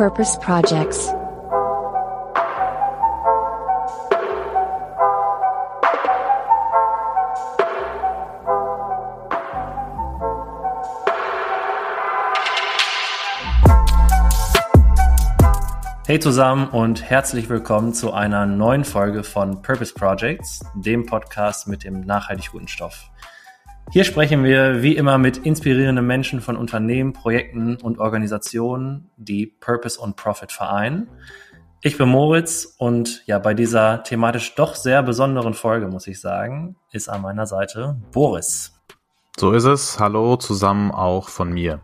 Purpose Projects. Hey zusammen und herzlich willkommen zu einer neuen Folge von Purpose Projects, dem Podcast mit dem nachhaltig guten Stoff. Hier sprechen wir wie immer mit inspirierenden Menschen von Unternehmen, Projekten und Organisationen, die Purpose und Profit vereinen. Ich bin Moritz und ja, bei dieser thematisch doch sehr besonderen Folge, muss ich sagen, ist an meiner Seite Boris. So ist es. Hallo zusammen auch von mir.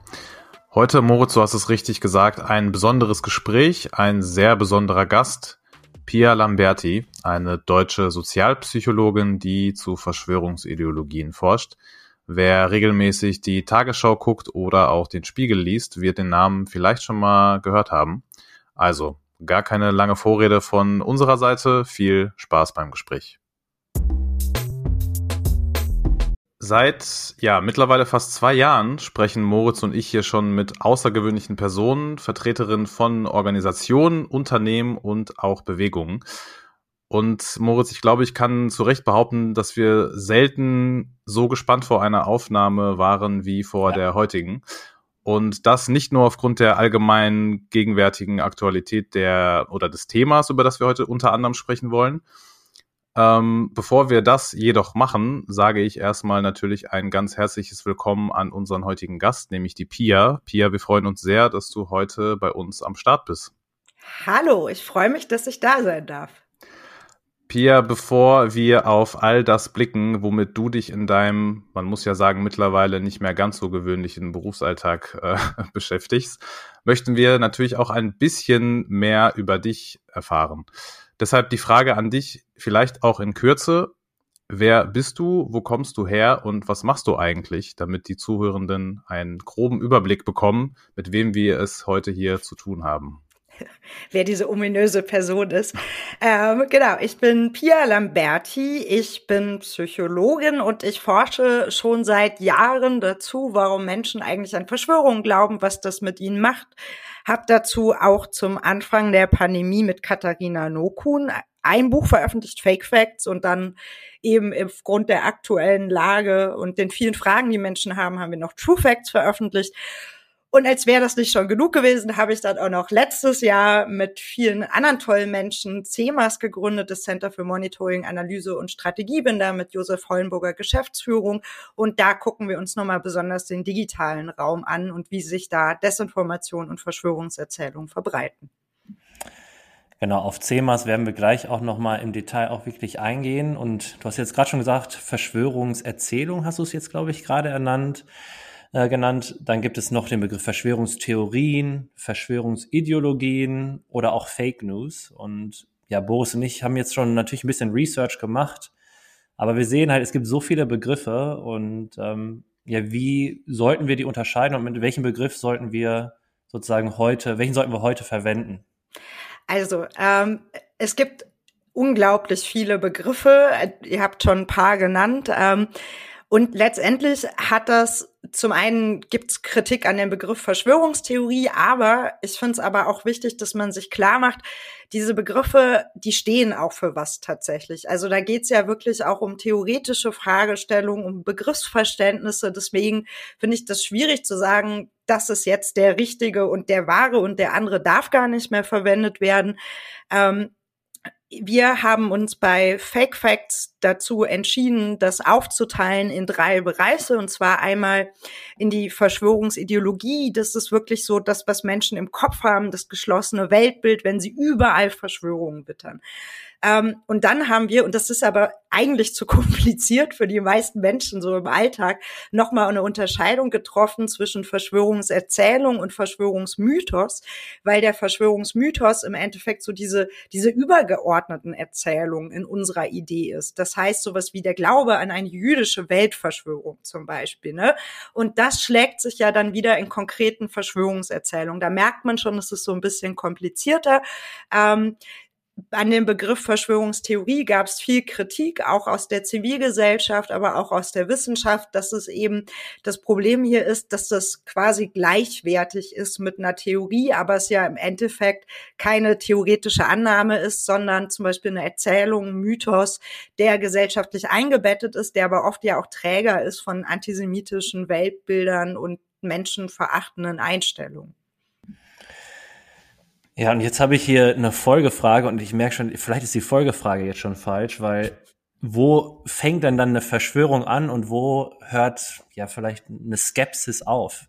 Heute, Moritz, du hast es richtig gesagt, ein besonderes Gespräch, ein sehr besonderer Gast, Pia Lamberti, eine deutsche Sozialpsychologin, die zu Verschwörungsideologien forscht. Wer regelmäßig die Tagesschau guckt oder auch den Spiegel liest, wird den Namen vielleicht schon mal gehört haben. Also, gar keine lange Vorrede von unserer Seite. Viel Spaß beim Gespräch. Seit ja mittlerweile fast zwei Jahren sprechen Moritz und ich hier schon mit außergewöhnlichen Personen, Vertreterinnen von Organisationen, Unternehmen und auch Bewegungen. Und Moritz, ich glaube, ich kann zu Recht behaupten, dass wir selten so gespannt vor einer Aufnahme waren wie vor ja. der heutigen. Und das nicht nur aufgrund der allgemeinen gegenwärtigen Aktualität der oder des Themas, über das wir heute unter anderem sprechen wollen, ähm, bevor wir das jedoch machen, sage ich erstmal natürlich ein ganz herzliches Willkommen an unseren heutigen Gast, nämlich die Pia. Pia, wir freuen uns sehr, dass du heute bei uns am Start bist. Hallo, ich freue mich, dass ich da sein darf. Pia, bevor wir auf all das blicken, womit du dich in deinem, man muss ja sagen, mittlerweile nicht mehr ganz so gewöhnlichen Berufsalltag äh, beschäftigst, möchten wir natürlich auch ein bisschen mehr über dich erfahren. Deshalb die Frage an dich, vielleicht auch in Kürze. Wer bist du, wo kommst du her und was machst du eigentlich, damit die Zuhörenden einen groben Überblick bekommen, mit wem wir es heute hier zu tun haben? wer diese ominöse Person ist. Ähm, genau, ich bin Pia Lamberti, ich bin Psychologin und ich forsche schon seit Jahren dazu, warum Menschen eigentlich an Verschwörungen glauben, was das mit ihnen macht. Hab dazu auch zum Anfang der Pandemie mit Katharina Nokun ein Buch veröffentlicht, Fake Facts, und dann eben aufgrund der aktuellen Lage und den vielen Fragen, die Menschen haben, haben wir noch True Facts veröffentlicht. Und als wäre das nicht schon genug gewesen, habe ich dann auch noch letztes Jahr mit vielen anderen tollen Menschen CEMAS gegründet, das Center für Monitoring, Analyse und Strategie, bin da mit Josef Hollenburger Geschäftsführung. Und da gucken wir uns nochmal besonders den digitalen Raum an und wie sich da Desinformation und Verschwörungserzählungen verbreiten. Genau, auf CEMAS werden wir gleich auch nochmal im Detail auch wirklich eingehen. Und du hast jetzt gerade schon gesagt, Verschwörungserzählung hast du es jetzt, glaube ich, gerade ernannt äh, genannt. Dann gibt es noch den Begriff Verschwörungstheorien, Verschwörungsideologien oder auch Fake News. Und ja, Boris und ich haben jetzt schon natürlich ein bisschen Research gemacht, aber wir sehen halt, es gibt so viele Begriffe und ähm, ja, wie sollten wir die unterscheiden und mit welchem Begriff sollten wir sozusagen heute, welchen sollten wir heute verwenden? Also, ähm, es gibt unglaublich viele Begriffe. Ihr habt schon ein paar genannt. Ähm, und letztendlich hat das, zum einen gibt's Kritik an dem Begriff Verschwörungstheorie, aber ich finde es aber auch wichtig, dass man sich klar macht, diese Begriffe, die stehen auch für was tatsächlich. Also da geht's ja wirklich auch um theoretische Fragestellungen, um Begriffsverständnisse. Deswegen finde ich das schwierig zu sagen, das ist jetzt der richtige und der wahre und der andere darf gar nicht mehr verwendet werden. Ähm, wir haben uns bei Fake Facts dazu entschieden, das aufzuteilen in drei Bereiche. Und zwar einmal in die Verschwörungsideologie. Das ist wirklich so das, was Menschen im Kopf haben, das geschlossene Weltbild, wenn sie überall Verschwörungen wittern. Ähm, und dann haben wir, und das ist aber eigentlich zu kompliziert für die meisten Menschen so im Alltag, nochmal eine Unterscheidung getroffen zwischen Verschwörungserzählung und Verschwörungsmythos, weil der Verschwörungsmythos im Endeffekt so diese, diese übergeordneten Erzählungen in unserer Idee ist. Das heißt sowas wie der Glaube an eine jüdische Weltverschwörung zum Beispiel. Ne? Und das schlägt sich ja dann wieder in konkreten Verschwörungserzählungen. Da merkt man schon, es ist so ein bisschen komplizierter. Ähm, an dem Begriff Verschwörungstheorie gab es viel Kritik, auch aus der Zivilgesellschaft, aber auch aus der Wissenschaft, dass es eben das Problem hier ist, dass das quasi gleichwertig ist mit einer Theorie, aber es ja im Endeffekt keine theoretische Annahme ist, sondern zum Beispiel eine Erzählung, ein Mythos, der gesellschaftlich eingebettet ist, der aber oft ja auch Träger ist von antisemitischen Weltbildern und menschenverachtenden Einstellungen. Ja, und jetzt habe ich hier eine Folgefrage und ich merke schon, vielleicht ist die Folgefrage jetzt schon falsch, weil wo fängt denn dann eine Verschwörung an und wo hört ja vielleicht eine Skepsis auf?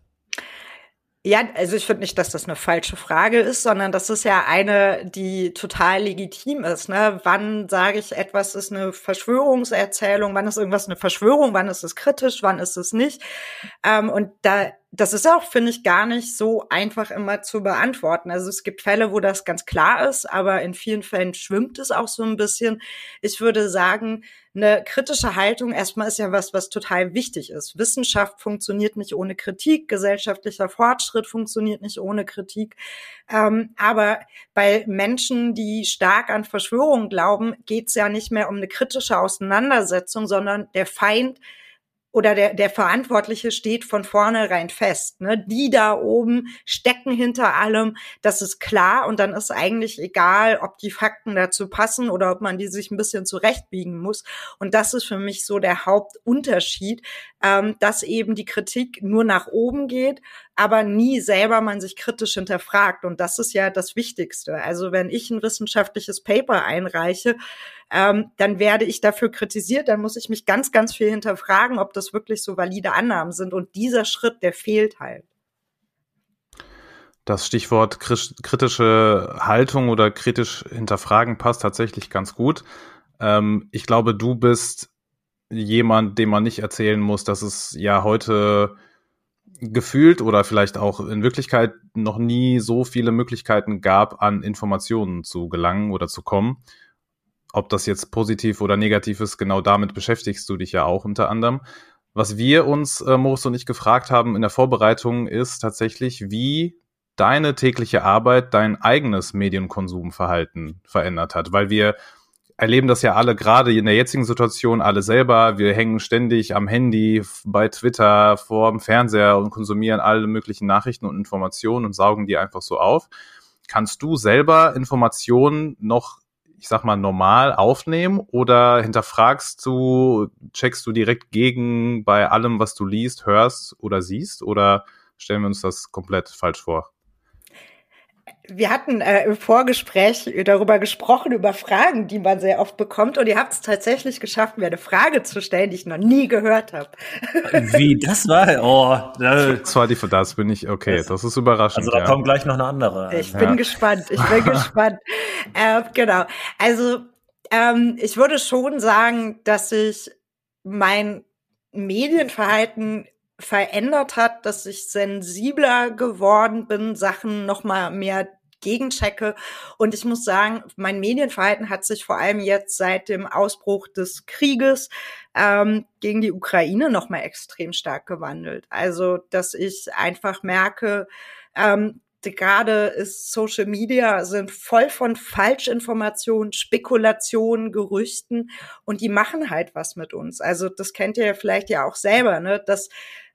Ja, also ich finde nicht, dass das eine falsche Frage ist, sondern das ist ja eine, die total legitim ist. Ne? Wann sage ich, etwas ist eine Verschwörungserzählung, wann ist irgendwas eine Verschwörung, wann ist es kritisch, wann ist es nicht? Ähm, und da das ist auch, finde ich, gar nicht so einfach immer zu beantworten. Also es gibt Fälle, wo das ganz klar ist, aber in vielen Fällen schwimmt es auch so ein bisschen. Ich würde sagen, eine kritische Haltung erstmal ist ja was, was total wichtig ist. Wissenschaft funktioniert nicht ohne Kritik, gesellschaftlicher Fortschritt funktioniert nicht ohne Kritik. Ähm, aber bei Menschen, die stark an Verschwörungen glauben, geht es ja nicht mehr um eine kritische Auseinandersetzung, sondern der Feind oder der, der Verantwortliche steht von vornherein fest. Ne? Die da oben stecken hinter allem, das ist klar und dann ist eigentlich egal, ob die Fakten dazu passen oder ob man die sich ein bisschen zurechtbiegen muss. Und das ist für mich so der Hauptunterschied, ähm, dass eben die Kritik nur nach oben geht, aber nie selber man sich kritisch hinterfragt. Und das ist ja das Wichtigste. Also wenn ich ein wissenschaftliches Paper einreiche, ähm, dann werde ich dafür kritisiert, dann muss ich mich ganz, ganz viel hinterfragen, ob das wirklich so valide Annahmen sind. Und dieser Schritt, der fehlt halt. Das Stichwort kritische Haltung oder kritisch hinterfragen passt tatsächlich ganz gut. Ähm, ich glaube, du bist jemand, dem man nicht erzählen muss, dass es ja heute gefühlt oder vielleicht auch in Wirklichkeit noch nie so viele Möglichkeiten gab, an Informationen zu gelangen oder zu kommen ob das jetzt positiv oder negativ ist, genau damit beschäftigst du dich ja auch unter anderem. Was wir uns, äh, Moritz und ich, gefragt haben in der Vorbereitung, ist tatsächlich, wie deine tägliche Arbeit dein eigenes Medienkonsumverhalten verändert hat. Weil wir erleben das ja alle gerade in der jetzigen Situation alle selber. Wir hängen ständig am Handy, bei Twitter, vor dem Fernseher und konsumieren alle möglichen Nachrichten und Informationen und saugen die einfach so auf. Kannst du selber Informationen noch ich sag mal, normal aufnehmen oder hinterfragst du, checkst du direkt gegen bei allem, was du liest, hörst oder siehst oder stellen wir uns das komplett falsch vor? Wir hatten äh, im Vorgespräch darüber gesprochen, über Fragen, die man sehr oft bekommt. Und ihr habt es tatsächlich geschafft, mir eine Frage zu stellen, die ich noch nie gehört habe. Wie, das war? Oh, das war die, das bin ich, okay, das, das ist überraschend. Also da ja. kommt gleich noch eine andere. Ich bin ja. gespannt, ich bin gespannt. Äh, genau, also ähm, ich würde schon sagen, dass ich mein Medienverhalten verändert hat, dass ich sensibler geworden bin, Sachen noch mal mehr gegenchecke. Und ich muss sagen, mein Medienverhalten hat sich vor allem jetzt seit dem Ausbruch des Krieges ähm, gegen die Ukraine noch mal extrem stark gewandelt. Also, dass ich einfach merke, ähm, gerade ist Social Media sind voll von Falschinformationen, Spekulationen, Gerüchten und die machen halt was mit uns. Also das kennt ihr vielleicht ja auch selber, ne? Dass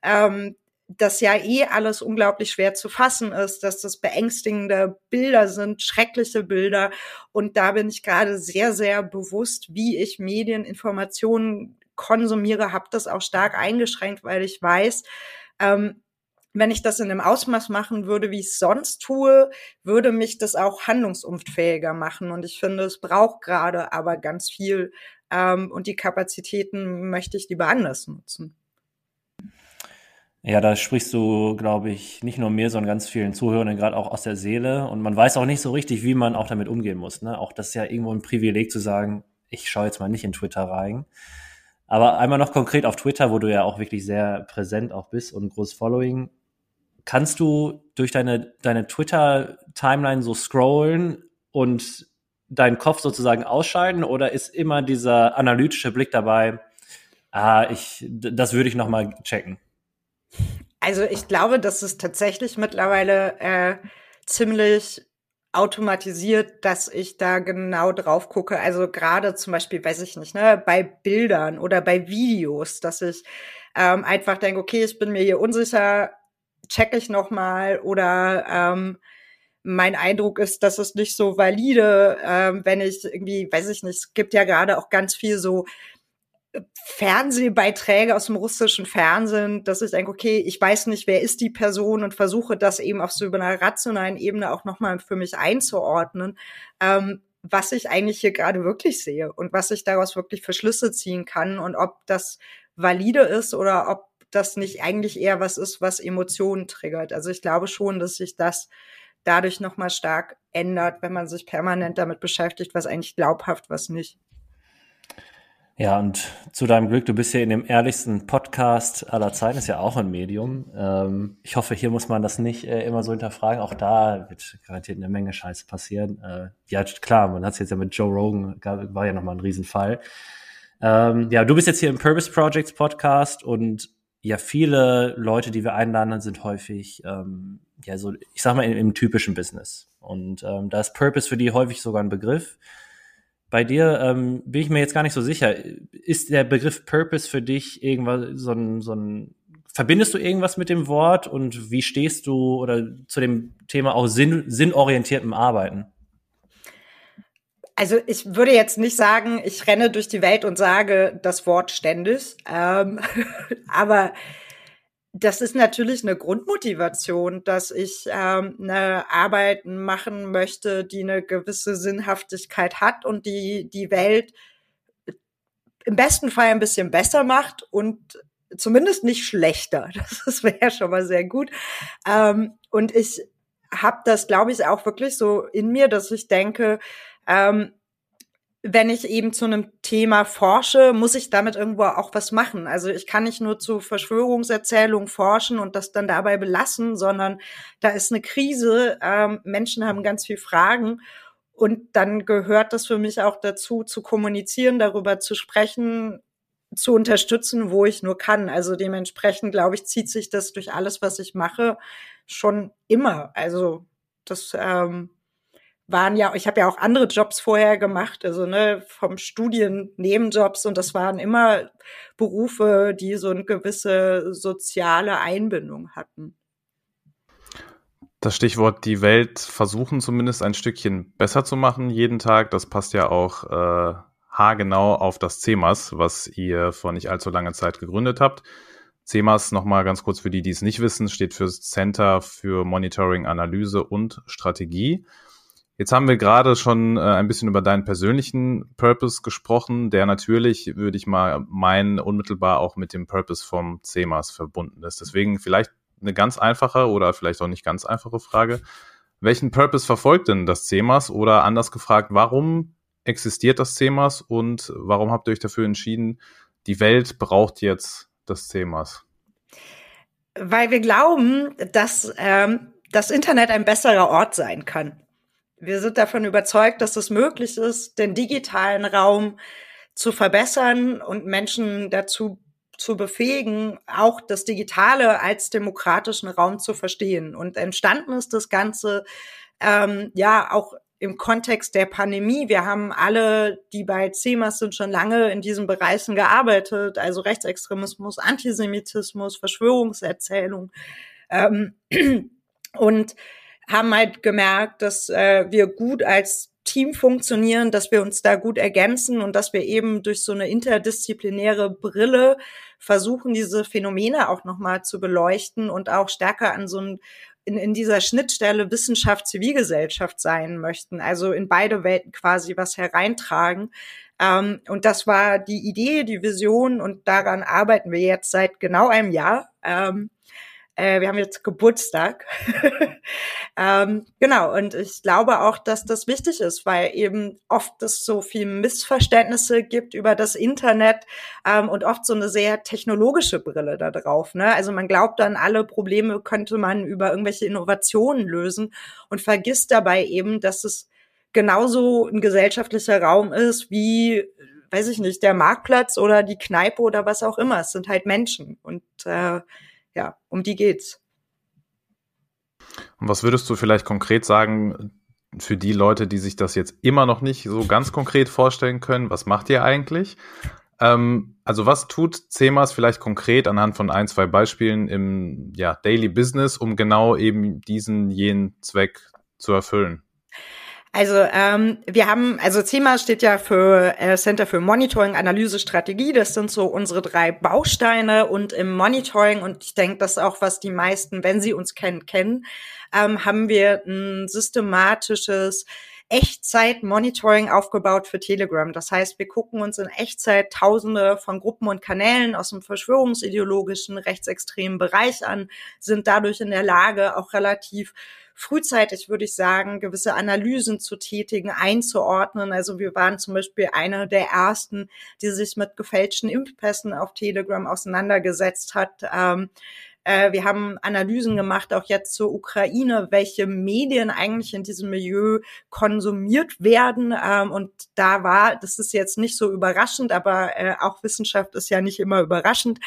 ähm, das ja eh alles unglaublich schwer zu fassen ist, dass das beängstigende Bilder sind, schreckliche Bilder. Und da bin ich gerade sehr, sehr bewusst, wie ich Medieninformationen konsumiere, habe das auch stark eingeschränkt, weil ich weiß, ähm, wenn ich das in einem Ausmaß machen würde, wie ich es sonst tue, würde mich das auch handlungsunfähiger machen. Und ich finde, es braucht gerade aber ganz viel. Ähm, und die Kapazitäten möchte ich lieber anders nutzen. Ja, da sprichst du, glaube ich, nicht nur mir, sondern ganz vielen Zuhörern gerade auch aus der Seele. Und man weiß auch nicht so richtig, wie man auch damit umgehen muss. Ne? Auch das ist ja irgendwo ein Privileg zu sagen, ich schaue jetzt mal nicht in Twitter rein. Aber einmal noch konkret auf Twitter, wo du ja auch wirklich sehr präsent auch bist und großes Following. Kannst du durch deine, deine Twitter-Timeline so scrollen und deinen Kopf sozusagen ausschalten oder ist immer dieser analytische Blick dabei, ah, ich, das würde ich nochmal checken? Also ich glaube, dass es tatsächlich mittlerweile äh, ziemlich automatisiert, dass ich da genau drauf gucke. Also gerade zum Beispiel, weiß ich nicht, ne, bei Bildern oder bei Videos, dass ich ähm, einfach denke, okay, ich bin mir hier unsicher, check ich noch mal oder ähm, mein Eindruck ist, dass es nicht so valide, ähm, wenn ich irgendwie, weiß ich nicht, es gibt ja gerade auch ganz viel so Fernsehbeiträge aus dem russischen Fernsehen, dass ich denke, okay, ich weiß nicht, wer ist die Person und versuche das eben auf so einer rationalen Ebene auch nochmal für mich einzuordnen, ähm, was ich eigentlich hier gerade wirklich sehe und was ich daraus wirklich für Schlüsse ziehen kann und ob das valide ist oder ob das nicht eigentlich eher was ist, was Emotionen triggert. Also ich glaube schon, dass sich das dadurch nochmal stark ändert, wenn man sich permanent damit beschäftigt, was eigentlich glaubhaft, was nicht. Ja, und zu deinem Glück, du bist ja in dem ehrlichsten Podcast aller Zeiten, ist ja auch ein Medium. Ähm, ich hoffe, hier muss man das nicht äh, immer so hinterfragen. Auch da wird garantiert eine Menge Scheiße passieren. Äh, ja, klar, man hat es jetzt ja mit Joe Rogan, gab, war ja nochmal ein Riesenfall. Ähm, ja, du bist jetzt hier im Purpose Projects Podcast und ja, viele Leute, die wir einladen, sind häufig, ähm, ja, so, ich sag mal, im, im typischen Business. Und ähm, da ist Purpose für die häufig sogar ein Begriff. Bei dir ähm, bin ich mir jetzt gar nicht so sicher. Ist der Begriff Purpose für dich irgendwas so ein, so ein verbindest du irgendwas mit dem Wort und wie stehst du oder zu dem Thema auch Sinn, sinnorientiertem Arbeiten? Also ich würde jetzt nicht sagen, ich renne durch die Welt und sage das Wort ständig, ähm, aber das ist natürlich eine Grundmotivation, dass ich ähm, eine Arbeit machen möchte, die eine gewisse Sinnhaftigkeit hat und die die Welt im besten Fall ein bisschen besser macht und zumindest nicht schlechter. Das wäre schon mal sehr gut. Ähm, und ich habe das, glaube ich, auch wirklich so in mir, dass ich denke, ähm, wenn ich eben zu einem Thema forsche, muss ich damit irgendwo auch was machen. Also ich kann nicht nur zu Verschwörungserzählungen forschen und das dann dabei belassen, sondern da ist eine Krise, ähm, Menschen haben ganz viel Fragen und dann gehört das für mich auch dazu, zu kommunizieren, darüber zu sprechen, zu unterstützen, wo ich nur kann. Also dementsprechend, glaube ich, zieht sich das durch alles, was ich mache, schon immer. Also das ähm, waren ja, ich habe ja auch andere Jobs vorher gemacht, also ne, vom Studien Nebenjobs und das waren immer Berufe, die so eine gewisse soziale Einbindung hatten. Das Stichwort die Welt versuchen zumindest ein Stückchen besser zu machen jeden Tag, das passt ja auch äh, haargenau auf das CEMAS, was ihr vor nicht allzu langer Zeit gegründet habt. CEMAS, nochmal ganz kurz für die, die es nicht wissen, steht für Center für Monitoring, Analyse und Strategie. Jetzt haben wir gerade schon äh, ein bisschen über deinen persönlichen Purpose gesprochen, der natürlich, würde ich mal meinen, unmittelbar auch mit dem Purpose vom CEMAS verbunden ist. Deswegen vielleicht eine ganz einfache oder vielleicht auch nicht ganz einfache Frage. Welchen Purpose verfolgt denn das CEMAS oder anders gefragt, warum existiert das CEMAS und warum habt ihr euch dafür entschieden, die Welt braucht jetzt das CEMAS? Weil wir glauben, dass ähm, das Internet ein besserer Ort sein kann. Wir sind davon überzeugt, dass es möglich ist, den digitalen Raum zu verbessern und Menschen dazu zu befähigen, auch das Digitale als demokratischen Raum zu verstehen. Und entstanden ist das Ganze ähm, ja auch im Kontext der Pandemie. Wir haben alle, die bei CEMAS sind, schon lange in diesen Bereichen gearbeitet, also Rechtsextremismus, Antisemitismus, Verschwörungserzählung. Ähm, und haben halt gemerkt, dass äh, wir gut als Team funktionieren, dass wir uns da gut ergänzen und dass wir eben durch so eine interdisziplinäre Brille versuchen, diese Phänomene auch nochmal zu beleuchten und auch stärker an so ein in, in dieser Schnittstelle Wissenschaft, Zivilgesellschaft sein möchten, also in beide Welten quasi was hereintragen. Ähm, und das war die Idee, die Vision und daran arbeiten wir jetzt seit genau einem Jahr. Ähm, äh, wir haben jetzt Geburtstag. ähm, genau, und ich glaube auch, dass das wichtig ist, weil eben oft es so viel Missverständnisse gibt über das Internet ähm, und oft so eine sehr technologische Brille da drauf. Ne? Also man glaubt dann, alle Probleme könnte man über irgendwelche Innovationen lösen und vergisst dabei eben, dass es genauso ein gesellschaftlicher Raum ist wie weiß ich nicht, der Marktplatz oder die Kneipe oder was auch immer. Es sind halt Menschen. Und äh, ja, um die geht's. Und was würdest du vielleicht konkret sagen, für die Leute, die sich das jetzt immer noch nicht so ganz konkret vorstellen können, was macht ihr eigentlich? Ähm, also was tut CEMAS vielleicht konkret anhand von ein, zwei Beispielen im ja, Daily Business, um genau eben diesen jenen Zweck zu erfüllen? Also ähm, wir haben, also CEMA steht ja für äh, Center für Monitoring, Analyse, Strategie. Das sind so unsere drei Bausteine und im Monitoring und ich denke, das ist auch was die meisten, wenn sie uns kennen, kennen, ähm, haben wir ein systematisches Echtzeit-Monitoring aufgebaut für Telegram. Das heißt, wir gucken uns in Echtzeit Tausende von Gruppen und Kanälen aus dem verschwörungsideologischen, rechtsextremen Bereich an, sind dadurch in der Lage, auch relativ frühzeitig, würde ich sagen, gewisse Analysen zu tätigen, einzuordnen. Also wir waren zum Beispiel einer der ersten, die sich mit gefälschten Impfpässen auf Telegram auseinandergesetzt hat. Ähm, äh, wir haben Analysen gemacht, auch jetzt zur Ukraine, welche Medien eigentlich in diesem Milieu konsumiert werden. Ähm, und da war, das ist jetzt nicht so überraschend, aber äh, auch Wissenschaft ist ja nicht immer überraschend.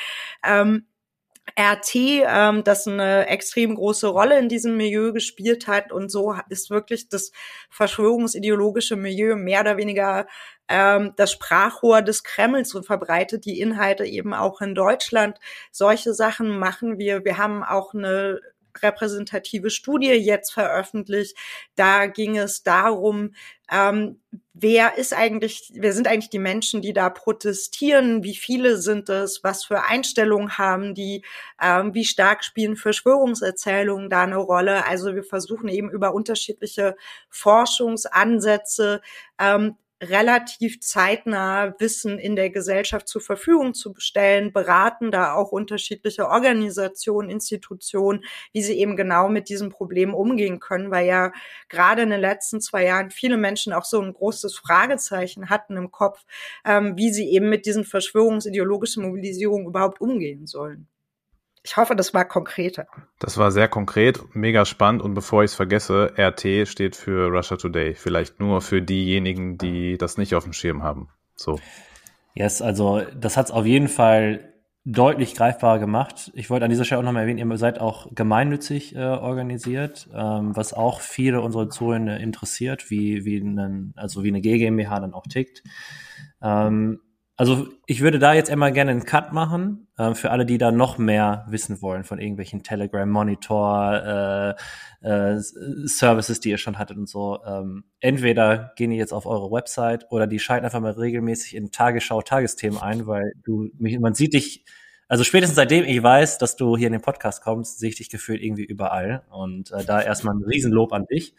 RT, ähm, das eine extrem große Rolle in diesem Milieu gespielt hat. Und so ist wirklich das verschwörungsideologische Milieu mehr oder weniger ähm, das Sprachrohr des Kremls und verbreitet die Inhalte eben auch in Deutschland. Solche Sachen machen wir. Wir haben auch eine repräsentative Studie jetzt veröffentlicht. Da ging es darum, ähm, wer ist eigentlich, wer sind eigentlich die Menschen, die da protestieren? Wie viele sind es? Was für Einstellungen haben die? Ähm, wie stark spielen Verschwörungserzählungen da eine Rolle? Also wir versuchen eben über unterschiedliche Forschungsansätze ähm, relativ zeitnah Wissen in der Gesellschaft zur Verfügung zu stellen, beraten da auch unterschiedliche Organisationen, Institutionen, wie sie eben genau mit diesem Problem umgehen können, weil ja gerade in den letzten zwei Jahren viele Menschen auch so ein großes Fragezeichen hatten im Kopf, ähm, wie sie eben mit diesen verschwörungsideologischen Mobilisierungen überhaupt umgehen sollen. Ich hoffe, das war konkreter. Das war sehr konkret, mega spannend. Und bevor ich es vergesse, RT steht für Russia Today. Vielleicht nur für diejenigen, die das nicht auf dem Schirm haben. So. Yes, also das hat es auf jeden Fall deutlich greifbarer gemacht. Ich wollte an dieser Stelle auch nochmal erwähnen, ihr seid auch gemeinnützig äh, organisiert, ähm, was auch viele unserer Zuhörer interessiert, wie, wie, einen, also wie eine GmbH dann auch tickt. Ähm, also ich würde da jetzt immer gerne einen Cut machen, äh, für alle, die da noch mehr wissen wollen von irgendwelchen Telegram Monitor äh, äh, Services, die ihr schon hattet und so. Ähm, entweder gehen die jetzt auf eure Website oder die schalten einfach mal regelmäßig in Tagesschau Tagesthemen ein, weil du mich, man sieht dich, also spätestens seitdem ich weiß, dass du hier in den Podcast kommst, sehe ich dich gefühlt irgendwie überall. Und äh, da erstmal ein Riesenlob an dich.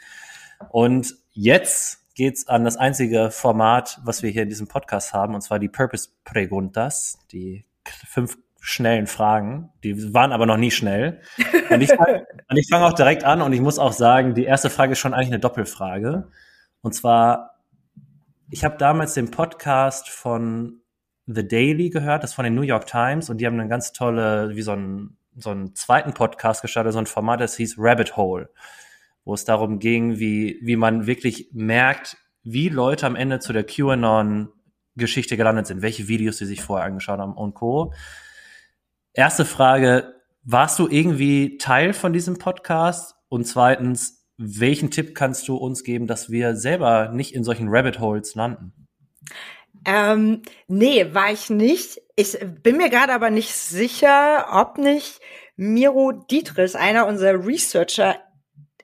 Und jetzt geht's an das einzige Format, was wir hier in diesem Podcast haben, und zwar die Purpose Preguntas, die fünf schnellen Fragen. Die waren aber noch nie schnell. Und ich fange fang auch direkt an und ich muss auch sagen, die erste Frage ist schon eigentlich eine Doppelfrage. Und zwar, ich habe damals den Podcast von The Daily gehört, das von den New York Times, und die haben eine ganz tolle, wie so einen, so einen zweiten Podcast gestartet, so ein Format, das hieß Rabbit Hole wo es darum ging, wie, wie man wirklich merkt, wie Leute am Ende zu der QAnon-Geschichte gelandet sind, welche Videos sie sich vorher angeschaut haben und Co. Erste Frage, warst du irgendwie Teil von diesem Podcast? Und zweitens, welchen Tipp kannst du uns geben, dass wir selber nicht in solchen Rabbit Holes landen? Ähm, nee, war ich nicht. Ich bin mir gerade aber nicht sicher, ob nicht Miro Dietrich, einer unserer Researcher,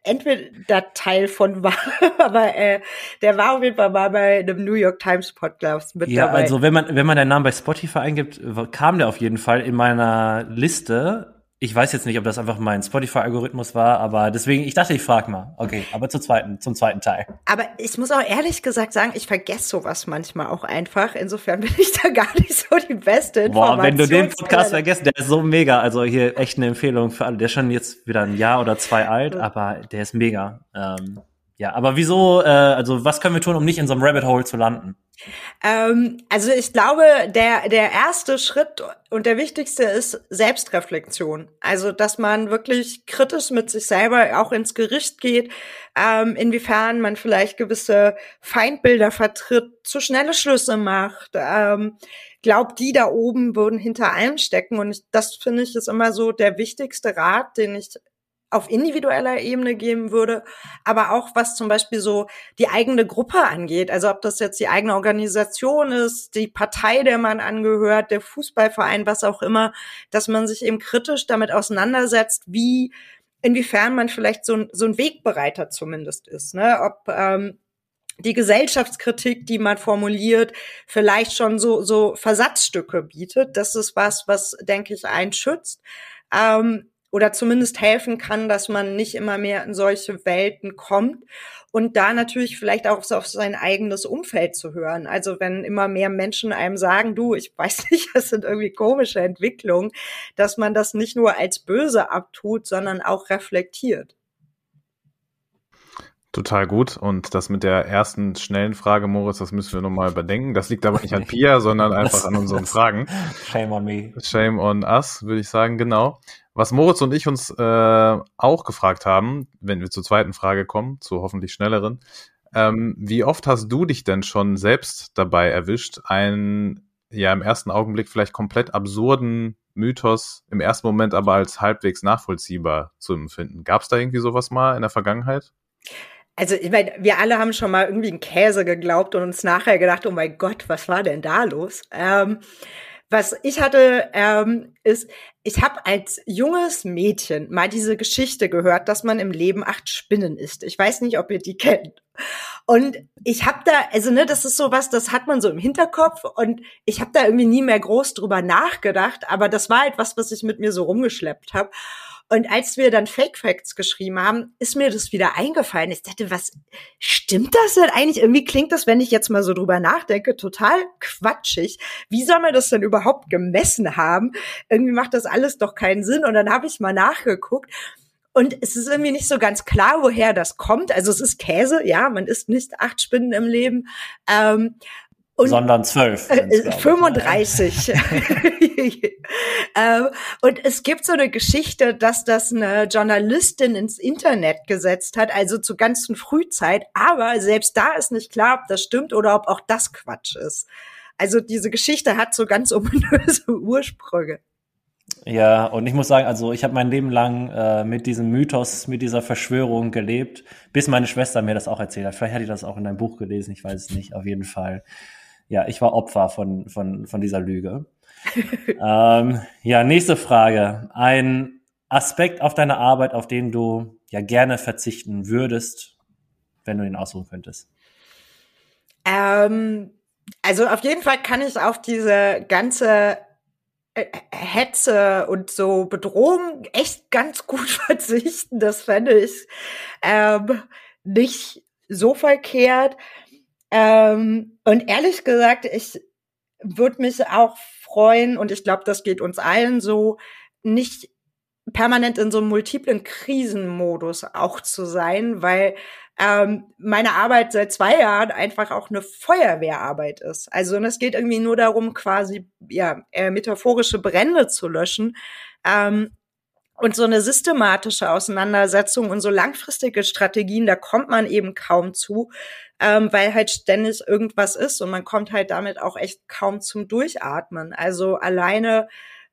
entweder Teil von war, aber äh, der war auf jeden Fall mal bei einem New York Times Podcast mit ja, dabei. Ja, also wenn man wenn man den Namen bei Spotify eingibt, kam der auf jeden Fall in meiner Liste ich weiß jetzt nicht, ob das einfach mein Spotify-Algorithmus war, aber deswegen, ich dachte, ich frage mal. Okay, aber zum zweiten, zum zweiten Teil. Aber ich muss auch ehrlich gesagt sagen, ich vergesse sowas manchmal auch einfach. Insofern bin ich da gar nicht so die beste Information. Boah, wenn du den Podcast vergisst, der ist so mega. Also hier echt eine Empfehlung für alle. Der ist schon jetzt wieder ein Jahr oder zwei alt, aber der ist mega. Ähm, ja, aber wieso, äh, also was können wir tun, um nicht in so einem Rabbit Hole zu landen? Ähm, also ich glaube, der, der erste Schritt und der wichtigste ist Selbstreflexion. Also, dass man wirklich kritisch mit sich selber auch ins Gericht geht, ähm, inwiefern man vielleicht gewisse Feindbilder vertritt, zu schnelle Schlüsse macht, ähm, glaubt, die da oben würden hinter allem stecken. Und ich, das finde ich ist immer so der wichtigste Rat, den ich auf individueller Ebene geben würde, aber auch was zum Beispiel so die eigene Gruppe angeht. Also ob das jetzt die eigene Organisation ist, die Partei, der man angehört, der Fußballverein, was auch immer, dass man sich eben kritisch damit auseinandersetzt, wie inwiefern man vielleicht so, so ein Wegbereiter zumindest ist. Ne? Ob ähm, die Gesellschaftskritik, die man formuliert, vielleicht schon so, so Versatzstücke bietet. Das ist was, was, denke ich, einen schützt. Ähm, oder zumindest helfen kann, dass man nicht immer mehr in solche Welten kommt und da natürlich vielleicht auch auf sein eigenes Umfeld zu hören. Also wenn immer mehr Menschen einem sagen, du, ich weiß nicht, das sind irgendwie komische Entwicklungen, dass man das nicht nur als böse abtut, sondern auch reflektiert. Total gut. Und das mit der ersten schnellen Frage, Moritz, das müssen wir nochmal überdenken. Das liegt aber nicht an Pia, sondern einfach an unseren Fragen. Shame on me. Shame on us, würde ich sagen, genau. Was Moritz und ich uns äh, auch gefragt haben, wenn wir zur zweiten Frage kommen, zur hoffentlich schnelleren, ähm, wie oft hast du dich denn schon selbst dabei erwischt, einen ja im ersten Augenblick vielleicht komplett absurden Mythos im ersten Moment aber als halbwegs nachvollziehbar zu empfinden? Gab es da irgendwie sowas mal in der Vergangenheit? Also, ich meine, wir alle haben schon mal irgendwie einen Käse geglaubt und uns nachher gedacht, oh mein Gott, was war denn da los? Ähm, was ich hatte, ähm, ist, ich habe als junges Mädchen mal diese Geschichte gehört, dass man im Leben acht Spinnen isst. Ich weiß nicht, ob ihr die kennt. Und ich habe da, also ne, das ist so was, das hat man so im Hinterkopf und ich habe da irgendwie nie mehr groß drüber nachgedacht, aber das war etwas, was ich mit mir so rumgeschleppt habe. Und als wir dann Fake Facts geschrieben haben, ist mir das wieder eingefallen. Ich dachte, was stimmt das denn eigentlich? Irgendwie klingt das, wenn ich jetzt mal so drüber nachdenke, total quatschig. Wie soll man das denn überhaupt gemessen haben? Irgendwie macht das alles doch keinen Sinn. Und dann habe ich mal nachgeguckt. Und es ist irgendwie nicht so ganz klar, woher das kommt. Also es ist Käse, ja, man isst nicht acht Spinnen im Leben. Ähm, und, sondern zwölf. 35. Äh, ähm, und es gibt so eine Geschichte, dass das eine Journalistin ins Internet gesetzt hat, also zur ganzen Frühzeit. Aber selbst da ist nicht klar, ob das stimmt oder ob auch das Quatsch ist. Also diese Geschichte hat so ganz ominöse Ursprünge. Ja, und ich muss sagen, also ich habe mein Leben lang äh, mit diesem Mythos, mit dieser Verschwörung gelebt, bis meine Schwester mir das auch erzählt hat. Vielleicht hat die das auch in einem Buch gelesen, ich weiß es nicht, auf jeden Fall ja, ich war Opfer von, von, von dieser Lüge. ähm, ja, nächste Frage. Ein Aspekt auf deiner Arbeit, auf den du ja gerne verzichten würdest, wenn du ihn aussuchen könntest? Ähm, also auf jeden Fall kann ich auf diese ganze äh, Hetze und so Bedrohung echt ganz gut verzichten. Das fände ich ähm, nicht so verkehrt. Ähm, und ehrlich gesagt, ich würde mich auch freuen, und ich glaube, das geht uns allen so, nicht permanent in so einem multiplen Krisenmodus auch zu sein, weil ähm, meine Arbeit seit zwei Jahren einfach auch eine Feuerwehrarbeit ist. Also und es geht irgendwie nur darum, quasi ja äh, metaphorische Brände zu löschen. Ähm, und so eine systematische Auseinandersetzung und so langfristige Strategien, da kommt man eben kaum zu, ähm, weil halt ständig irgendwas ist und man kommt halt damit auch echt kaum zum Durchatmen. Also alleine,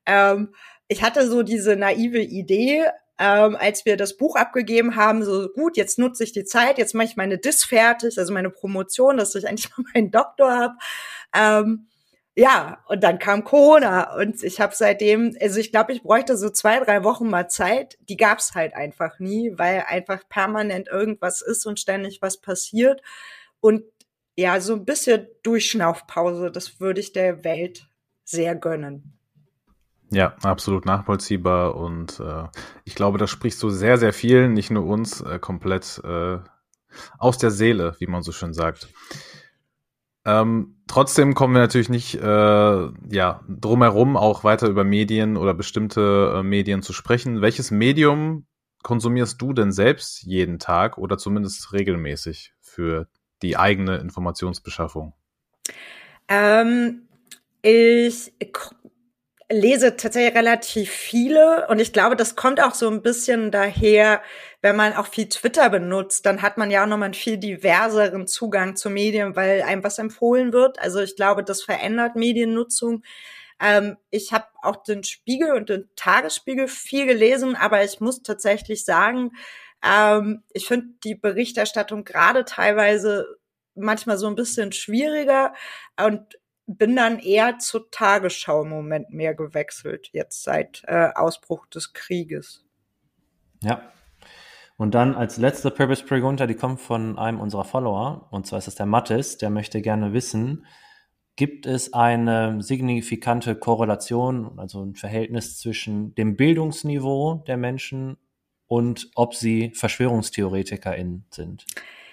ähm, ich hatte so diese naive Idee, ähm, als wir das Buch abgegeben haben, so gut, jetzt nutze ich die Zeit, jetzt mache ich meine Dis fertig, also meine Promotion, dass ich eigentlich mal meinen Doktor habe. Ähm, ja, und dann kam Corona und ich habe seitdem, also ich glaube, ich bräuchte so zwei, drei Wochen mal Zeit. Die gab's halt einfach nie, weil einfach permanent irgendwas ist und ständig was passiert. Und ja, so ein bisschen Durchschnaufpause, das würde ich der Welt sehr gönnen. Ja, absolut nachvollziehbar und äh, ich glaube, das sprichst du sehr, sehr vielen, nicht nur uns, äh, komplett äh, aus der Seele, wie man so schön sagt. Ähm, trotzdem kommen wir natürlich nicht äh, ja, drumherum, auch weiter über Medien oder bestimmte äh, Medien zu sprechen. Welches Medium konsumierst du denn selbst jeden Tag oder zumindest regelmäßig für die eigene Informationsbeschaffung? Ähm, ich lese tatsächlich relativ viele und ich glaube, das kommt auch so ein bisschen daher, wenn man auch viel Twitter benutzt, dann hat man ja auch nochmal einen viel diverseren Zugang zu Medien, weil einem was empfohlen wird. Also ich glaube, das verändert Mediennutzung. Ähm, ich habe auch den Spiegel und den Tagesspiegel viel gelesen, aber ich muss tatsächlich sagen, ähm, ich finde die Berichterstattung gerade teilweise manchmal so ein bisschen schwieriger und bin dann eher zur Tagesschau im Moment mehr gewechselt, jetzt seit äh, Ausbruch des Krieges. Ja. Und dann als letzte Purpose Pregunta, die kommt von einem unserer Follower, und zwar ist es der Mattes, der möchte gerne wissen, gibt es eine signifikante Korrelation, also ein Verhältnis zwischen dem Bildungsniveau der Menschen und ob sie VerschwörungstheoretikerInnen sind?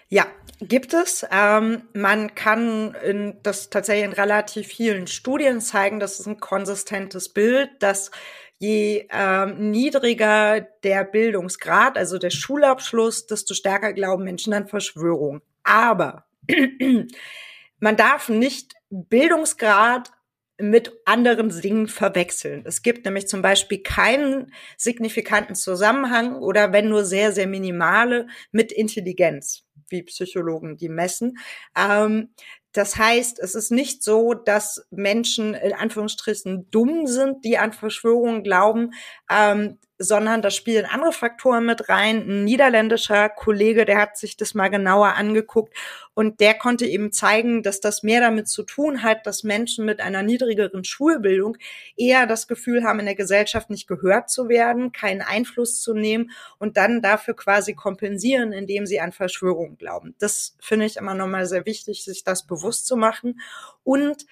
Ja, gibt es. Ähm, man kann in, das tatsächlich in relativ vielen Studien zeigen, das ist ein konsistentes Bild, dass je ähm, niedriger der Bildungsgrad, also der Schulabschluss, desto stärker glauben Menschen an Verschwörung. Aber man darf nicht Bildungsgrad mit anderen Dingen verwechseln. Es gibt nämlich zum Beispiel keinen signifikanten Zusammenhang oder wenn nur sehr, sehr minimale mit Intelligenz wie Psychologen die messen. Ähm, das heißt, es ist nicht so, dass Menschen in Anführungsstrichen dumm sind, die an Verschwörungen glauben. Ähm, sondern da spielen andere Faktoren mit rein. Ein niederländischer Kollege, der hat sich das mal genauer angeguckt und der konnte eben zeigen, dass das mehr damit zu tun hat, dass Menschen mit einer niedrigeren Schulbildung eher das Gefühl haben, in der Gesellschaft nicht gehört zu werden, keinen Einfluss zu nehmen und dann dafür quasi kompensieren, indem sie an Verschwörungen glauben. Das finde ich immer nochmal sehr wichtig, sich das bewusst zu machen. Und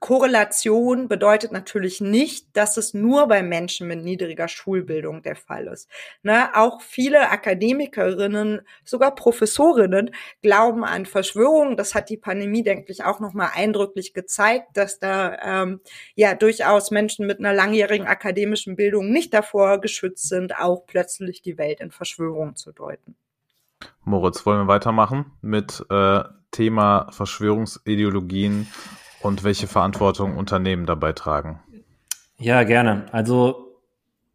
Korrelation bedeutet natürlich nicht, dass es nur bei Menschen mit niedriger Schulbildung der Fall ist. Ne, auch viele Akademikerinnen, sogar Professorinnen glauben an Verschwörungen. Das hat die Pandemie, denke ich, auch nochmal eindrücklich gezeigt, dass da ähm, ja durchaus Menschen mit einer langjährigen akademischen Bildung nicht davor geschützt sind, auch plötzlich die Welt in Verschwörungen zu deuten. Moritz, wollen wir weitermachen mit äh, Thema Verschwörungsideologien und welche Verantwortung Unternehmen dabei tragen. Ja, gerne. Also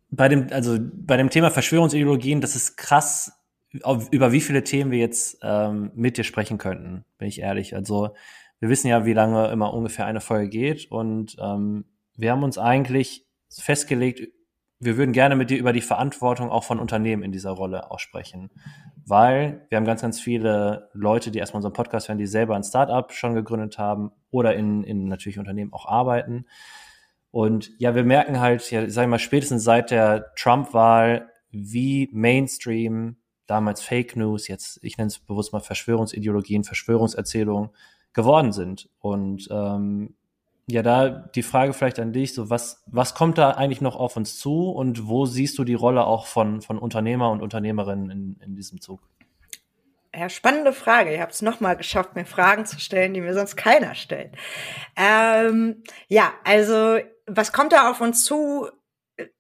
bei dem, also bei dem Thema Verschwörungsideologien, das ist krass, über wie viele Themen wir jetzt ähm, mit dir sprechen könnten, bin ich ehrlich. Also wir wissen ja, wie lange immer ungefähr eine Folge geht und ähm, wir haben uns eigentlich festgelegt, wir würden gerne mit dir über die Verantwortung auch von Unternehmen in dieser Rolle auch sprechen weil wir haben ganz, ganz viele Leute, die erstmal unseren Podcast hören, die selber ein Startup schon gegründet haben oder in, in natürlich Unternehmen auch arbeiten. Und ja, wir merken halt, ja, sag ich mal, spätestens seit der Trump-Wahl, wie Mainstream, damals Fake News, jetzt, ich nenne es bewusst mal Verschwörungsideologien, Verschwörungserzählungen geworden sind. Und ähm, ja, da die Frage vielleicht an dich, so was, was kommt da eigentlich noch auf uns zu und wo siehst du die Rolle auch von, von Unternehmer und Unternehmerinnen in, in diesem Zug? Ja, spannende Frage. Ihr habt es nochmal geschafft, mir Fragen zu stellen, die mir sonst keiner stellt. Ähm, ja, also was kommt da auf uns zu?